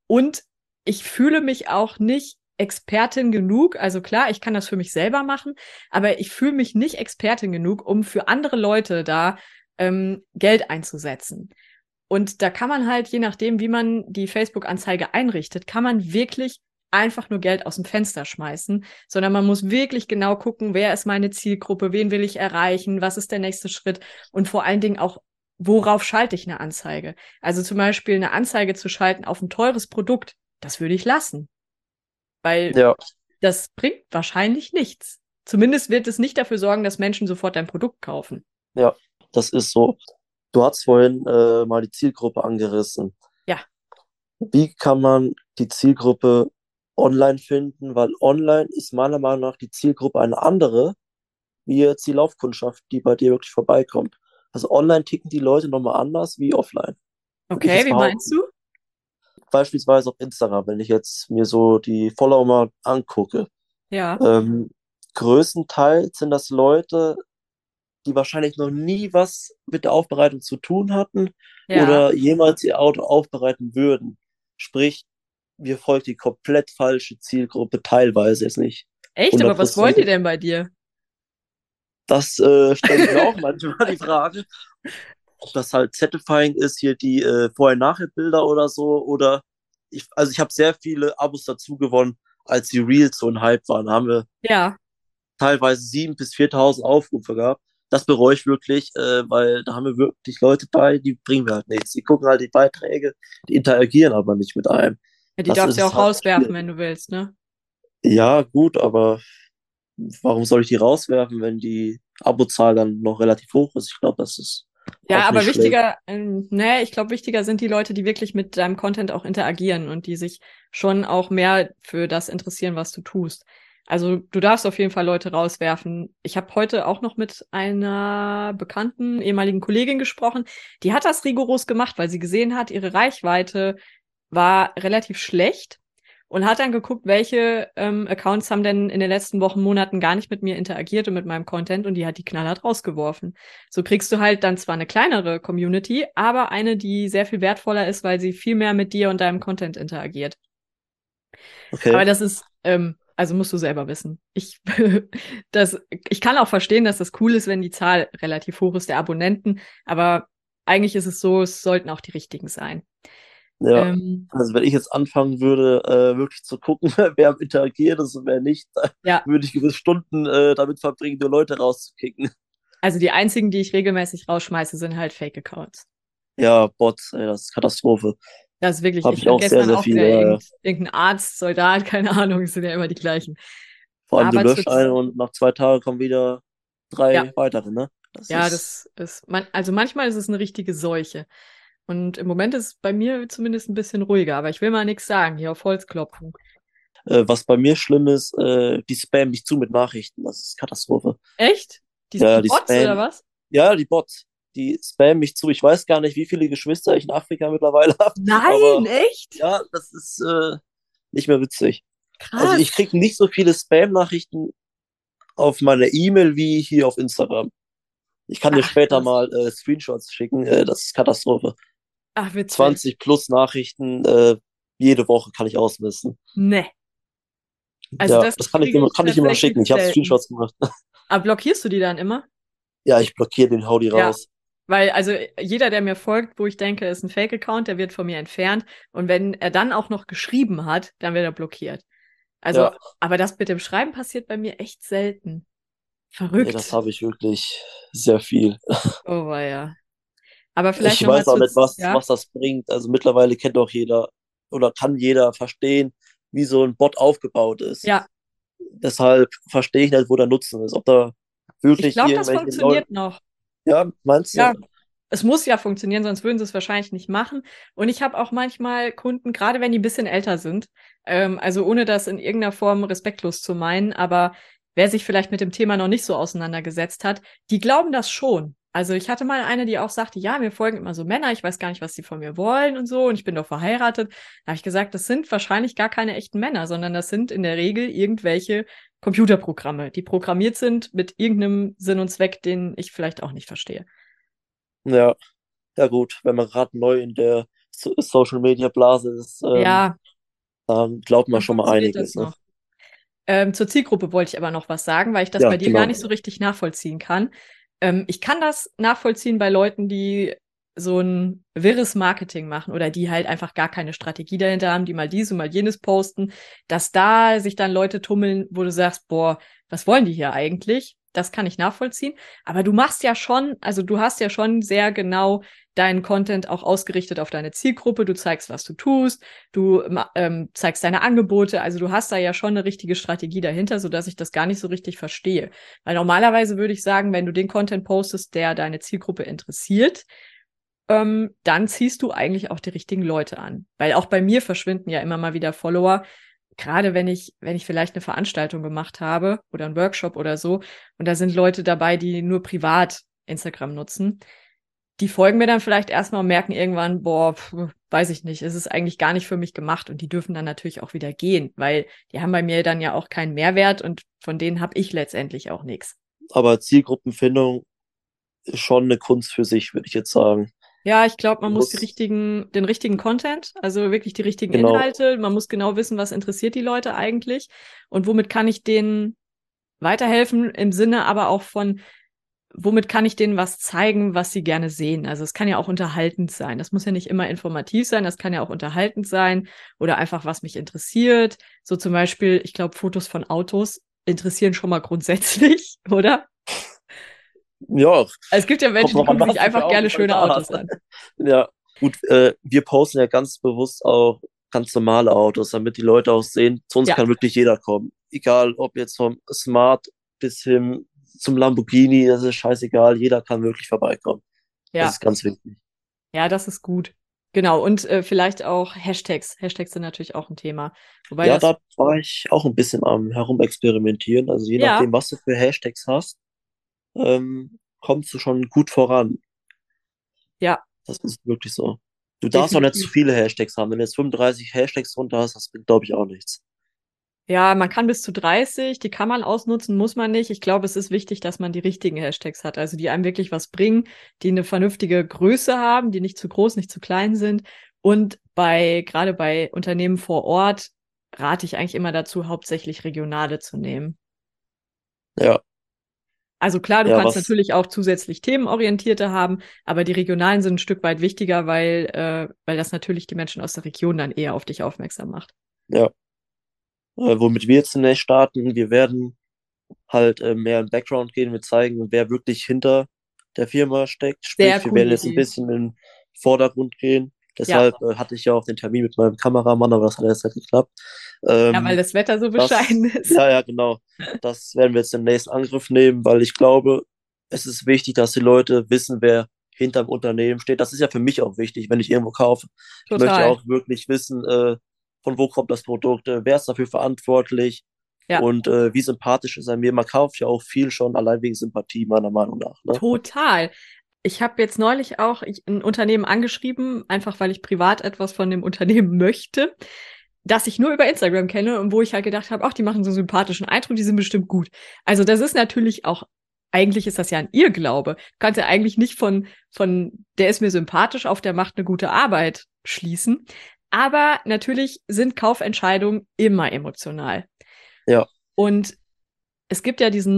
Speaker 1: Und ich fühle mich auch nicht Expertin genug. Also klar, ich kann das für mich selber machen, aber ich fühle mich nicht Expertin genug, um für andere Leute da ähm, Geld einzusetzen. Und da kann man halt, je nachdem, wie man die Facebook-Anzeige einrichtet, kann man wirklich einfach nur Geld aus dem Fenster schmeißen, sondern man muss wirklich genau gucken, wer ist meine Zielgruppe, wen will ich erreichen, was ist der nächste Schritt und vor allen Dingen auch, worauf schalte ich eine Anzeige? Also zum Beispiel eine Anzeige zu schalten auf ein teures Produkt, das würde ich lassen, weil
Speaker 2: Ja,
Speaker 1: das bringt wahrscheinlich nichts. Zumindest wird es nicht dafür sorgen, dass Menschen sofort dein Produkt kaufen.
Speaker 2: ja, das ist so. Du hast vorhin äh, mal die Zielgruppe angerissen.
Speaker 1: Ja.
Speaker 2: Wie kann man die Zielgruppe online finden? Weil online ist meiner Meinung nach die Zielgruppe eine andere, wie jetzt die Laufkundschaft, die bei dir wirklich vorbeikommt. Also online ticken die Leute nochmal anders wie offline.
Speaker 1: Okay, wie meinst du?
Speaker 2: Beispielsweise auf Instagram, wenn ich jetzt mir so die Follower mal angucke.
Speaker 1: Ja.
Speaker 2: Ähm, größtenteils sind das Leute, die wahrscheinlich noch nie was mit der Aufbereitung zu tun hatten
Speaker 1: Ja.
Speaker 2: oder jemals ihr Auto aufbereiten würden. Sprich, mir folgt die komplett falsche Zielgruppe, teilweise jetzt nicht.
Speaker 1: Echt? Aber was wollen die
Speaker 2: 100%.
Speaker 1: denn bei dir?
Speaker 2: Das äh, stelle ich mir auch manchmal die Frage, ob das halt Satisfying ist, hier die äh, Vorher-Nachher-Bilder oder so. Oder ich, also ich habe sehr viele Abos dazu gewonnen, als die Reels so ein Hype waren. Da haben wir
Speaker 1: Ja.
Speaker 2: teilweise 7.000 bis 4.000 Aufrufe gehabt. Das bereue ich wirklich, äh, weil da haben wir wirklich Leute bei, die bringen wir halt nichts. Die gucken halt die Beiträge, die interagieren aber nicht mit einem.
Speaker 1: Ja, die
Speaker 2: Das
Speaker 1: darfst du ja auch
Speaker 2: halt
Speaker 1: rauswerfen,
Speaker 2: schwierig.
Speaker 1: wenn du willst, ne?
Speaker 2: Ja, gut, aber warum soll ich die rauswerfen, wenn die Abozahl dann noch relativ hoch ist? Ich glaube, das ist
Speaker 1: Ja, aber wichtiger, ähm, ne, ich glaube, wichtiger sind die Leute, die wirklich mit deinem Content auch interagieren und die sich schon auch mehr für das interessieren, was du tust. Also du darfst auf jeden Fall Leute rauswerfen. Ich habe heute auch noch mit einer bekannten ehemaligen Kollegin gesprochen. Die hat das rigoros gemacht, weil sie gesehen hat, ihre Reichweite war relativ schlecht und hat dann geguckt, welche ähm, Accounts haben denn in den letzten Wochen, Monaten gar nicht mit mir interagiert und mit meinem Content und die hat die knallhart rausgeworfen. So kriegst du halt dann zwar eine kleinere Community, aber eine, die sehr viel wertvoller ist, weil sie viel mehr mit dir und deinem Content interagiert.
Speaker 2: Okay.
Speaker 1: Aber das ist, ähm, also musst du selber wissen. Ich, das, ich kann auch verstehen, dass das cool ist, wenn die Zahl relativ hoch ist der Abonnenten, aber eigentlich ist es so, es sollten auch die richtigen sein.
Speaker 2: Ja,
Speaker 1: Ähm,
Speaker 2: also wenn ich jetzt anfangen würde, äh, wirklich zu gucken, wer interagiert ist und wer nicht, dann
Speaker 1: Ja.
Speaker 2: würde ich gewisse Stunden äh, damit verbringen, nur Leute rauszukicken.
Speaker 1: also die einzigen, die ich regelmäßig rausschmeiße, sind halt Fake-Accounts.
Speaker 2: Ja, Bots, ey, das ist Katastrophe.
Speaker 1: Das ist wirklich,
Speaker 2: Hab
Speaker 1: ich
Speaker 2: ich auch sehr,
Speaker 1: gestern
Speaker 2: sehr
Speaker 1: auch
Speaker 2: viele, ja, ja.
Speaker 1: irgend, irgendein Arzt, Soldat, keine Ahnung, es sind ja immer die gleichen.
Speaker 2: Vor allem du löscht einen und nach zwei Tagen kommen wieder drei
Speaker 1: Ja.
Speaker 2: weitere, ne? Das
Speaker 1: Ja,
Speaker 2: ist,
Speaker 1: das ist, man, also manchmal ist es eine richtige Seuche. Und im Moment ist es bei mir zumindest ein bisschen ruhiger, aber ich will mal nichts sagen, hier auf Holz klopfen.
Speaker 2: äh, was bei mir schlimm ist, äh, die spammen mich zu mit Nachrichten. Das ist Katastrophe.
Speaker 1: Echt? Die,
Speaker 2: Ja,
Speaker 1: die
Speaker 2: die
Speaker 1: Bots
Speaker 2: Spam-
Speaker 1: oder was?
Speaker 2: Ja, die Bots, die spammen mich zu. Ich weiß gar nicht, wie viele Geschwister ich in Afrika mittlerweile habe.
Speaker 1: Nein, echt?
Speaker 2: Ja, das ist äh, nicht mehr witzig.
Speaker 1: Krass.
Speaker 2: Also ich kriege nicht so viele Spam-Nachrichten auf meiner E-Mail wie hier auf Instagram. Ich kann dir
Speaker 1: Ach,
Speaker 2: später
Speaker 1: krass.
Speaker 2: mal äh, Screenshots schicken. Äh, das ist Katastrophe.
Speaker 1: Ach, witzig.
Speaker 2: 20 plus Nachrichten äh, jede Woche kann ich ausmessen.
Speaker 1: Ne. Also
Speaker 2: ja,
Speaker 1: das
Speaker 2: das, kann ich immer, kann ich immer schicken. Ich habe. Screenshots gemacht.
Speaker 1: Aber blockierst du die dann immer?
Speaker 2: Ja, ich blockiere den, hau die
Speaker 1: Ja.
Speaker 2: raus.
Speaker 1: Weil, also jeder, der mir folgt, wo ich denke, ist ein Fake-Account, der wird von mir entfernt. Und wenn er dann auch noch geschrieben hat, dann wird er blockiert. Also,
Speaker 2: Ja.
Speaker 1: aber das mit dem Schreiben passiert bei mir echt selten.
Speaker 2: Nee,
Speaker 1: Verrückt.
Speaker 2: das habe ich wirklich sehr viel.
Speaker 1: oh, ja. Aber vielleicht
Speaker 2: Ich weiß auch nicht, was,
Speaker 1: ja?
Speaker 2: was das bringt. Also mittlerweile kennt auch jeder oder kann jeder verstehen, wie so ein Bot aufgebaut ist.
Speaker 1: Ja,
Speaker 2: Deshalb verstehe ich nicht, wo der Nutzen ist. Ob da wirklich
Speaker 1: ich glaube, das funktioniert
Speaker 2: Leute.
Speaker 1: noch.
Speaker 2: Ja, meinst du?
Speaker 1: Ja, es muss ja funktionieren, sonst würden sie es wahrscheinlich nicht machen. Und ich habe auch manchmal Kunden, gerade wenn die ein bisschen älter sind, ähm, also ohne das in irgendeiner Form respektlos zu meinen, aber wer sich vielleicht mit dem Thema noch nicht so auseinandergesetzt hat, die glauben das schon. Also ich hatte mal eine, die auch sagte, ja, mir folgen immer so Männer, ich weiß gar nicht, was sie von mir wollen und so, und ich bin doch verheiratet. Da habe ich gesagt, das sind wahrscheinlich gar keine echten Männer, sondern das sind in der Regel irgendwelche Computerprogramme, die programmiert sind mit irgendeinem Sinn und Zweck, den ich vielleicht auch nicht verstehe.
Speaker 2: Ja, ja gut, wenn man gerade neu in der so Social Media Blase ist, ähm,
Speaker 1: ja,
Speaker 2: dann glaubt man
Speaker 1: Dann
Speaker 2: schon mal einiges. Ne?
Speaker 1: Ähm, zur Zielgruppe wollte ich aber noch was sagen, weil ich das
Speaker 2: Ja,
Speaker 1: bei dir
Speaker 2: genau.
Speaker 1: gar nicht so richtig nachvollziehen kann. Ähm, ich kann das nachvollziehen bei Leuten, die so ein wirres Marketing machen oder die halt einfach gar keine Strategie dahinter haben, die mal dies und mal jenes posten, dass da sich dann Leute tummeln, wo du sagst, boah, was wollen die hier eigentlich? Das kann ich nachvollziehen. Aber du machst ja schon, also du hast ja schon sehr genau deinen Content auch ausgerichtet auf deine Zielgruppe. Du zeigst, was du tust. Du ähm, zeigst deine Angebote. Also du hast da ja schon eine richtige Strategie dahinter, so dass ich das gar nicht so richtig verstehe. Weil normalerweise würde ich sagen, wenn du den Content postest, der deine Zielgruppe interessiert, ähm, dann ziehst du eigentlich auch die richtigen Leute an. Weil auch bei mir verschwinden ja immer mal wieder Follower. Gerade wenn ich, wenn ich vielleicht eine Veranstaltung gemacht habe oder einen Workshop oder so, und da sind Leute dabei, die nur privat Instagram nutzen, die folgen mir dann vielleicht erstmal und merken irgendwann, boah, pf, weiß ich nicht, es ist eigentlich gar nicht für mich gemacht und die dürfen dann natürlich auch wieder gehen, weil die haben bei mir dann ja auch keinen Mehrwert und von denen habe ich letztendlich auch nichts.
Speaker 2: Aber Zielgruppenfindung ist schon eine Kunst für sich, würde ich jetzt sagen.
Speaker 1: Ja, ich glaube, man muss die
Speaker 2: Muss-
Speaker 1: richtigen, den richtigen Content, also wirklich die richtigen
Speaker 2: Genau.
Speaker 1: Inhalte. Man muss genau wissen, was interessiert die Leute eigentlich und womit kann ich denen weiterhelfen im Sinne aber auch von, womit kann ich denen was zeigen, was sie gerne sehen. Also es kann ja auch unterhaltend sein. Das muss ja nicht immer informativ sein, das kann ja auch unterhaltend sein oder einfach was mich interessiert. So zum Beispiel, ich glaube, Fotos von Autos interessieren schon mal grundsätzlich, oder?
Speaker 2: Ja,
Speaker 1: es gibt ja Menschen, die gucken sich einfach gerne schöne Autos an.
Speaker 2: ja. Gut, äh, wir posten ja ganz bewusst auch ganz normale Autos, damit die Leute auch sehen, zu uns
Speaker 1: Ja.
Speaker 2: kann wirklich jeder kommen. Egal, ob jetzt vom Smart bis hin zum Lamborghini, das ist scheißegal, jeder kann wirklich vorbeikommen.
Speaker 1: Ja.
Speaker 2: Das ist ganz wichtig.
Speaker 1: Ja, das ist gut. Genau, und äh, vielleicht auch Hashtags. Hashtags sind natürlich auch ein Thema. Wobei
Speaker 2: ja, da war ich auch ein bisschen am herumexperimentieren. Also je
Speaker 1: Ja.
Speaker 2: nachdem, was du für Hashtags hast, ähm, kommst du schon gut voran.
Speaker 1: Ja.
Speaker 2: Das ist wirklich so. Du darfst auch nicht zu
Speaker 1: Definitiv.
Speaker 2: viele Hashtags haben. Wenn du jetzt 35 Hashtags runter hast, das bringt, glaube ich, auch nichts.
Speaker 1: ja, man kann bis zu 30, die kann man ausnutzen, muss man nicht. Ich glaube, es ist wichtig, dass man die richtigen Hashtags hat, also die einem wirklich was bringen, die eine vernünftige Größe haben, die nicht zu groß, nicht zu klein sind. Und bei, gerade bei Unternehmen vor Ort, rate ich eigentlich immer dazu, hauptsächlich regionale zu nehmen.
Speaker 2: Ja,
Speaker 1: Also klar, du
Speaker 2: Ja,
Speaker 1: kannst
Speaker 2: was-
Speaker 1: natürlich auch zusätzlich themenorientierte haben, aber die regionalen sind ein Stück weit wichtiger, weil, äh, weil das natürlich die Menschen aus der Region dann eher auf dich aufmerksam macht.
Speaker 2: ja. Äh, womit wir jetzt zunächst starten, wir werden halt äh, mehr in Background gehen, wir zeigen, wer wirklich hinter der Firma steckt. Sprich,
Speaker 1: Sehr
Speaker 2: wir werden jetzt ein bisschen in den Vordergrund gehen. Deshalb äh, hatte ich ja auch den Termin mit meinem Kameramann, aber das hat jetzt nicht geklappt. Ähm,
Speaker 1: Ja, weil das Wetter so
Speaker 2: das-
Speaker 1: bescheiden ist.
Speaker 2: Ja, ja, genau. Das werden wir jetzt im nächsten Angriff nehmen, weil ich glaube, es ist wichtig, dass die Leute wissen, wer hinterm Unternehmen steht. Das ist ja für mich auch wichtig, wenn ich irgendwo kaufe. Ich möchte
Speaker 1: Total.
Speaker 2: auch wirklich wissen, äh, von wo kommt das Produkt, äh, wer ist dafür verantwortlich
Speaker 1: Ja.
Speaker 2: und äh, wie sympathisch ist er mir. Man kauft ja auch viel schon allein wegen Sympathie, meiner Meinung nach. Ne?
Speaker 1: Total. Ich habe jetzt neulich auch ein Unternehmen angeschrieben, einfach weil ich privat etwas von dem Unternehmen möchte, das ich nur über Instagram kenne und wo ich halt gedacht habe, ach, die machen so einen sympathischen Eindruck, die sind bestimmt gut. Also das ist natürlich auch eigentlich ist das ja ein Irrglaube. Du kannst ja eigentlich nicht von, von der ist mir sympathisch auf der macht eine gute Arbeit schließen. Aber natürlich sind Kaufentscheidungen immer emotional.
Speaker 2: Ja.
Speaker 1: Und es gibt ja diesen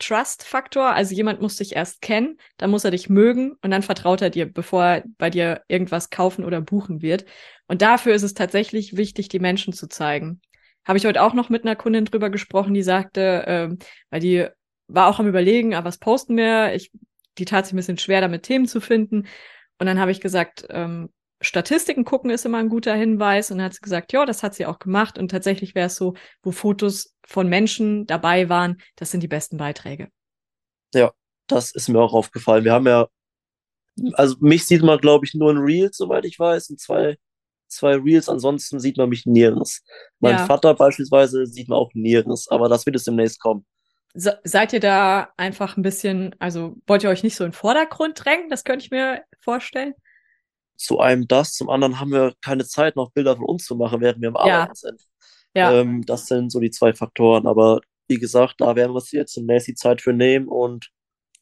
Speaker 1: No-Like-Trust-Faktor. Also jemand muss dich erst kennen, dann muss er dich mögen und dann vertraut er dir, bevor er bei dir irgendwas kaufen oder buchen wird. Und dafür ist es tatsächlich wichtig, die Menschen zu zeigen. Habe ich heute auch noch mit einer Kundin drüber gesprochen, die sagte, ähm, weil die war auch am überlegen, ah, was posten wir? Ich, die tat sich ein bisschen schwer, damit Themen zu finden. Und dann habe ich gesagt, ähm, Statistiken gucken ist immer ein guter Hinweis. Und dann hat sie gesagt, ja, das hat sie auch gemacht. Und tatsächlich wäre es so, wo Fotos von Menschen dabei waren, das sind die besten Beiträge.
Speaker 2: Ja, das ist mir auch aufgefallen. Wir haben ja, also mich sieht man, glaube ich, nur in Reels, soweit ich weiß, in zwei, zwei Reels. Ansonsten sieht man mich nirgends. Mein
Speaker 1: Ja.
Speaker 2: Vater beispielsweise sieht man auch nirgends, aber das wird es demnächst kommen.
Speaker 1: Se seid ihr da einfach ein bisschen, also wollt ihr euch nicht so in den Vordergrund drängen? Das könnte ich mir vorstellen.
Speaker 2: Zu einem das, zum anderen haben wir keine Zeit, noch Bilder von uns zu machen, während wir am
Speaker 1: Ja.
Speaker 2: Arbeiten sind.
Speaker 1: Ja,
Speaker 2: Ähm, das sind so die zwei Faktoren. Aber wie gesagt, da werden wir uns jetzt demnächst die Zeit für nehmen und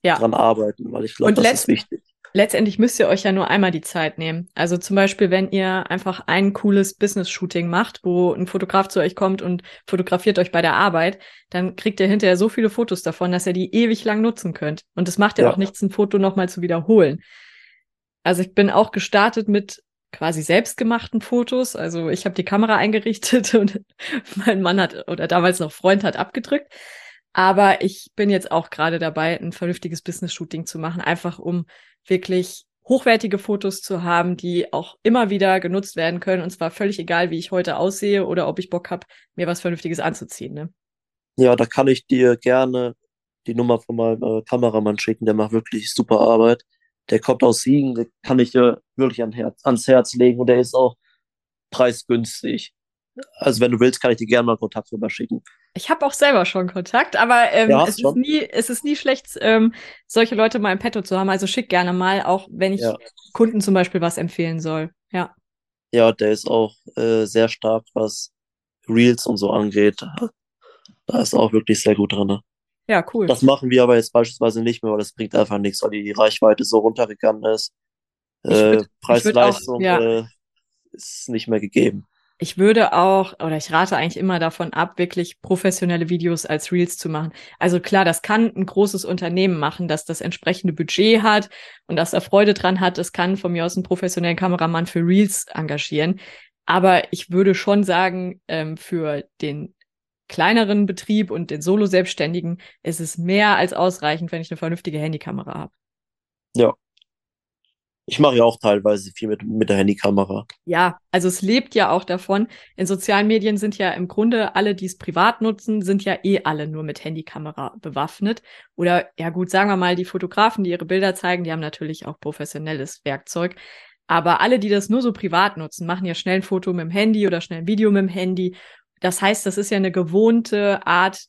Speaker 1: ja.
Speaker 2: dran arbeiten, weil ich glaube, das ist wichtig.
Speaker 1: Letztendlich müsst ihr euch ja nur einmal die Zeit nehmen. Also zum Beispiel, wenn ihr einfach ein cooles Business-Shooting macht, wo ein Fotograf zu euch kommt und fotografiert euch bei der Arbeit, dann kriegt ihr hinterher so viele Fotos davon, dass ihr die ewig lang nutzen könnt. Und es macht ja,
Speaker 2: Ja.
Speaker 1: auch nichts, ein Foto nochmal zu wiederholen. Also ich bin auch gestartet mit quasi selbstgemachten Fotos. Also ich habe die Kamera eingerichtet und mein Mann hat oder damals noch Freund hat abgedrückt. Aber ich bin jetzt auch gerade dabei, ein vernünftiges Business-Shooting zu machen, einfach um wirklich hochwertige Fotos zu haben, die auch immer wieder genutzt werden können. Und zwar völlig egal, wie ich heute aussehe oder ob ich Bock habe, mir was Vernünftiges anzuziehen. Ne?
Speaker 2: Ja, da kann ich dir gerne die Nummer von meinem äh, Kameramann schicken. Der macht wirklich super Arbeit. Der kommt aus Siegen, den kann ich dir wirklich ans Herz legen und der ist auch preisgünstig. Also wenn du willst, kann ich dir gerne mal Kontakt rüber schicken.
Speaker 1: Ich habe auch selber schon Kontakt, aber ähm,
Speaker 2: Ja,
Speaker 1: es, ist
Speaker 2: schon?
Speaker 1: nie, es ist nie schlecht, ähm, solche Leute mal im Petto zu haben. Also schick gerne mal, auch wenn ich
Speaker 2: Ja.
Speaker 1: Kunden zum Beispiel was empfehlen soll. Ja.
Speaker 2: Ja, der ist auch äh, sehr stark, was Reels und so angeht. Da ist er auch wirklich sehr gut drin.
Speaker 1: Ja, cool.
Speaker 2: Das machen wir aber jetzt beispielsweise nicht mehr, weil das bringt einfach nichts, weil die Reichweite so runtergegangen ist. Äh, Preis-Leistung
Speaker 1: ja.
Speaker 2: äh, ist nicht mehr gegeben.
Speaker 1: Ich würde auch, oder ich rate eigentlich immer davon ab, wirklich professionelle Videos als Reels zu machen. Also klar, das kann ein großes Unternehmen machen, das das entsprechende Budget hat und das da Freude dran hat. Es kann von mir aus einen professionellen Kameramann für Reels engagieren. Aber ich würde schon sagen, ähm, für den kleineren Betrieb und den Solo-Selbstständigen ist es mehr als ausreichend, wenn ich eine vernünftige Handykamera habe.
Speaker 2: Ich mache ja auch teilweise viel mit, mit der Handykamera.
Speaker 1: Ja, also es lebt ja auch davon. In sozialen Medien sind ja im Grunde alle, die es privat nutzen, sind ja eh alle nur mit Handykamera bewaffnet. Oder ja gut, sagen wir mal, die Fotografen, die ihre Bilder zeigen, die haben natürlich auch professionelles Werkzeug. Aber alle, die das nur so privat nutzen, machen ja schnell ein Foto mit dem Handy oder schnell ein Video mit dem Handy. Das heißt, das ist ja eine gewohnte Art,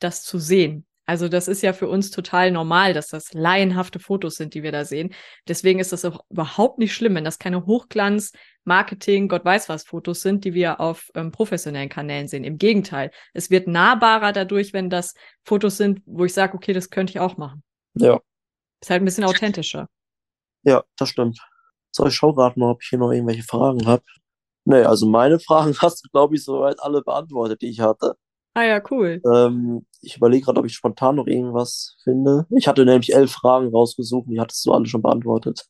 Speaker 1: das zu sehen. Also das ist ja für uns total normal, dass das laienhafte Fotos sind, die wir da sehen. Deswegen ist das auch überhaupt nicht schlimm, wenn das keine Hochglanz, Marketing, Gott weiß was Fotos sind, die wir auf ähm, professionellen Kanälen sehen. Im Gegenteil, es wird nahbarer dadurch, wenn das Fotos sind, wo ich sage, okay, das könnte ich auch machen.
Speaker 2: Ja,
Speaker 1: Ist halt ein bisschen authentischer.
Speaker 2: ja, das stimmt. So, ich schau gerade mal, ob ich hier noch irgendwelche Fragen habe. Nee, also meine Fragen hast du, glaube ich, soweit alle beantwortet, die ich hatte.
Speaker 1: Ah ja, cool.
Speaker 2: Ähm, ich überlege gerade, ob ich spontan noch irgendwas finde. Ich hatte nämlich elf Fragen rausgesucht, und die hattest du alle schon beantwortet.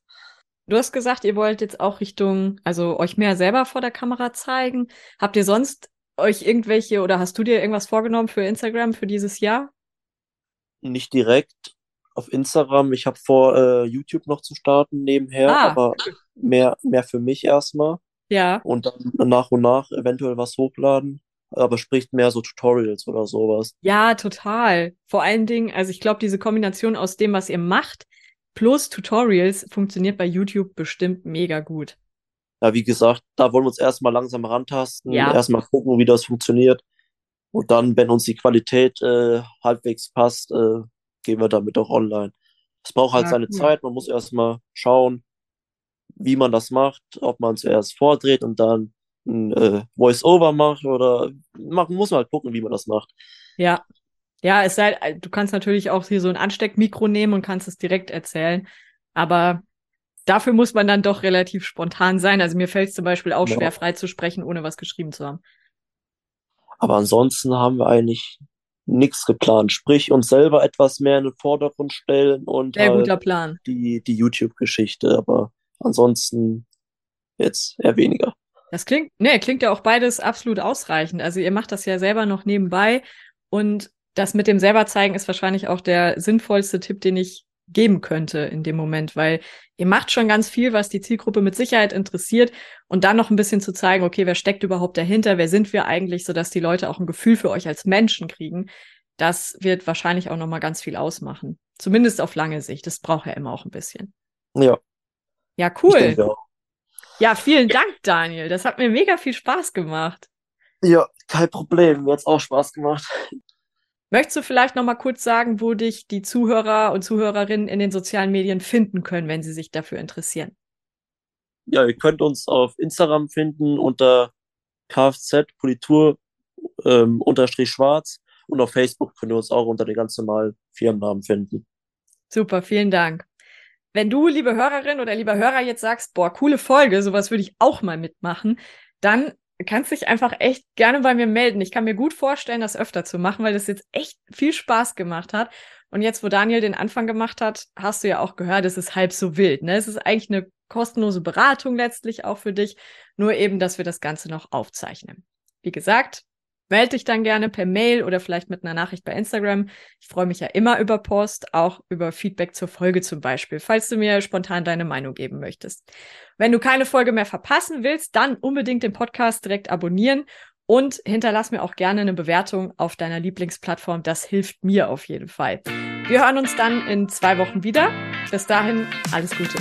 Speaker 1: Du hast gesagt, ihr wollt jetzt auch Richtung, also euch mehr selber vor der Kamera zeigen. Habt ihr sonst euch irgendwelche oder hast du dir irgendwas vorgenommen für Instagram für dieses Jahr?
Speaker 2: Nicht direkt auf Instagram. Ich habe vor, äh, YouTube noch zu starten nebenher,
Speaker 1: Ah.
Speaker 2: aber mehr, mehr für mich erstmal.
Speaker 1: Ja.
Speaker 2: Und dann nach und nach eventuell was hochladen. Aber spricht mehr so Tutorials oder sowas.
Speaker 1: Ja, total. Vor allen Dingen, also ich glaube, diese Kombination aus dem, was ihr macht, plus Tutorials funktioniert bei YouTube bestimmt mega gut.
Speaker 2: Ja, wie gesagt, da wollen wir uns erstmal langsam rantasten,
Speaker 1: Ja.
Speaker 2: erstmal gucken, wie das funktioniert. Und dann, wenn uns die Qualität äh, halbwegs passt, äh, gehen wir damit auch online. Es braucht halt
Speaker 1: Ja,
Speaker 2: seine
Speaker 1: cool.
Speaker 2: Zeit, man muss erstmal schauen, wie man das macht, ob man zuerst vordreht und dann ein äh, Voice-Over macht oder man muss halt gucken, wie man das macht.
Speaker 1: Ja. Ja, es sei, du kannst natürlich auch hier so ein Ansteckmikro nehmen und kannst es direkt erzählen. Aber dafür muss man dann doch relativ spontan sein. Also mir fällt es zum Beispiel auch ja. schwer, frei zu sprechen, ohne was geschrieben zu haben.
Speaker 2: Aber ansonsten haben wir eigentlich nichts geplant. Sprich, uns selber etwas mehr in den Vordergrund stellen und
Speaker 1: Sehr halt guter Plan.
Speaker 2: die, die YouTube-Geschichte. Aber ansonsten jetzt eher weniger.
Speaker 1: Das klingt, nee, klingt ja auch beides absolut ausreichend. Also ihr macht das ja selber noch nebenbei und das mit dem selber zeigen ist wahrscheinlich auch der sinnvollste Tipp, den ich geben könnte in dem Moment, weil ihr macht schon ganz viel, was die Zielgruppe mit Sicherheit interessiert und dann noch ein bisschen zu zeigen, okay, wer steckt überhaupt dahinter, wer sind wir eigentlich, sodass die Leute auch ein Gefühl für euch als Menschen kriegen. Das wird wahrscheinlich auch noch mal ganz viel ausmachen. Zumindest auf lange Sicht. Das braucht ja immer auch ein bisschen.
Speaker 2: Ja.
Speaker 1: Ja, cool. Ja, vielen Dank, Daniel. Das hat mir mega viel Spaß gemacht.
Speaker 2: Ja, kein Problem. Mir hat es auch Spaß gemacht.
Speaker 1: Möchtest du vielleicht noch mal kurz sagen, wo dich die Zuhörer und Zuhörerinnen in den sozialen Medien finden können, wenn sie sich dafür interessieren?
Speaker 2: Ja, ihr könnt uns auf Instagram finden unter Kfz Politur ähm, unterstrich schwarz und auf Facebook könnt ihr uns auch unter den ganz normalen Firmennamen finden.
Speaker 1: Super, vielen Dank. Wenn du, liebe Hörerin oder lieber Hörer, jetzt sagst, boah, coole Folge, sowas würde ich auch mal mitmachen, dann kannst dich einfach echt gerne bei mir melden. Ich kann mir gut vorstellen, das öfter zu machen, weil das jetzt echt viel Spaß gemacht hat. Und jetzt, wo Daniel den Anfang gemacht hat, hast du ja auch gehört, es ist halb so wild. Ne? Es ist eigentlich eine kostenlose Beratung letztlich auch für dich, nur eben, dass wir das Ganze noch aufzeichnen. Wie gesagt, Melde dich dann gerne per Mail oder vielleicht mit einer Nachricht bei Instagram. Ich freue mich ja immer über Post, auch über Feedback zur Folge zum Beispiel, falls du mir spontan deine Meinung geben möchtest. Wenn du keine Folge mehr verpassen willst, dann unbedingt den Podcast direkt abonnieren und hinterlass mir auch gerne eine Bewertung auf deiner Lieblingsplattform. Das hilft mir auf jeden Fall. Wir hören uns dann in zwei Wochen wieder. Bis dahin, alles Gute.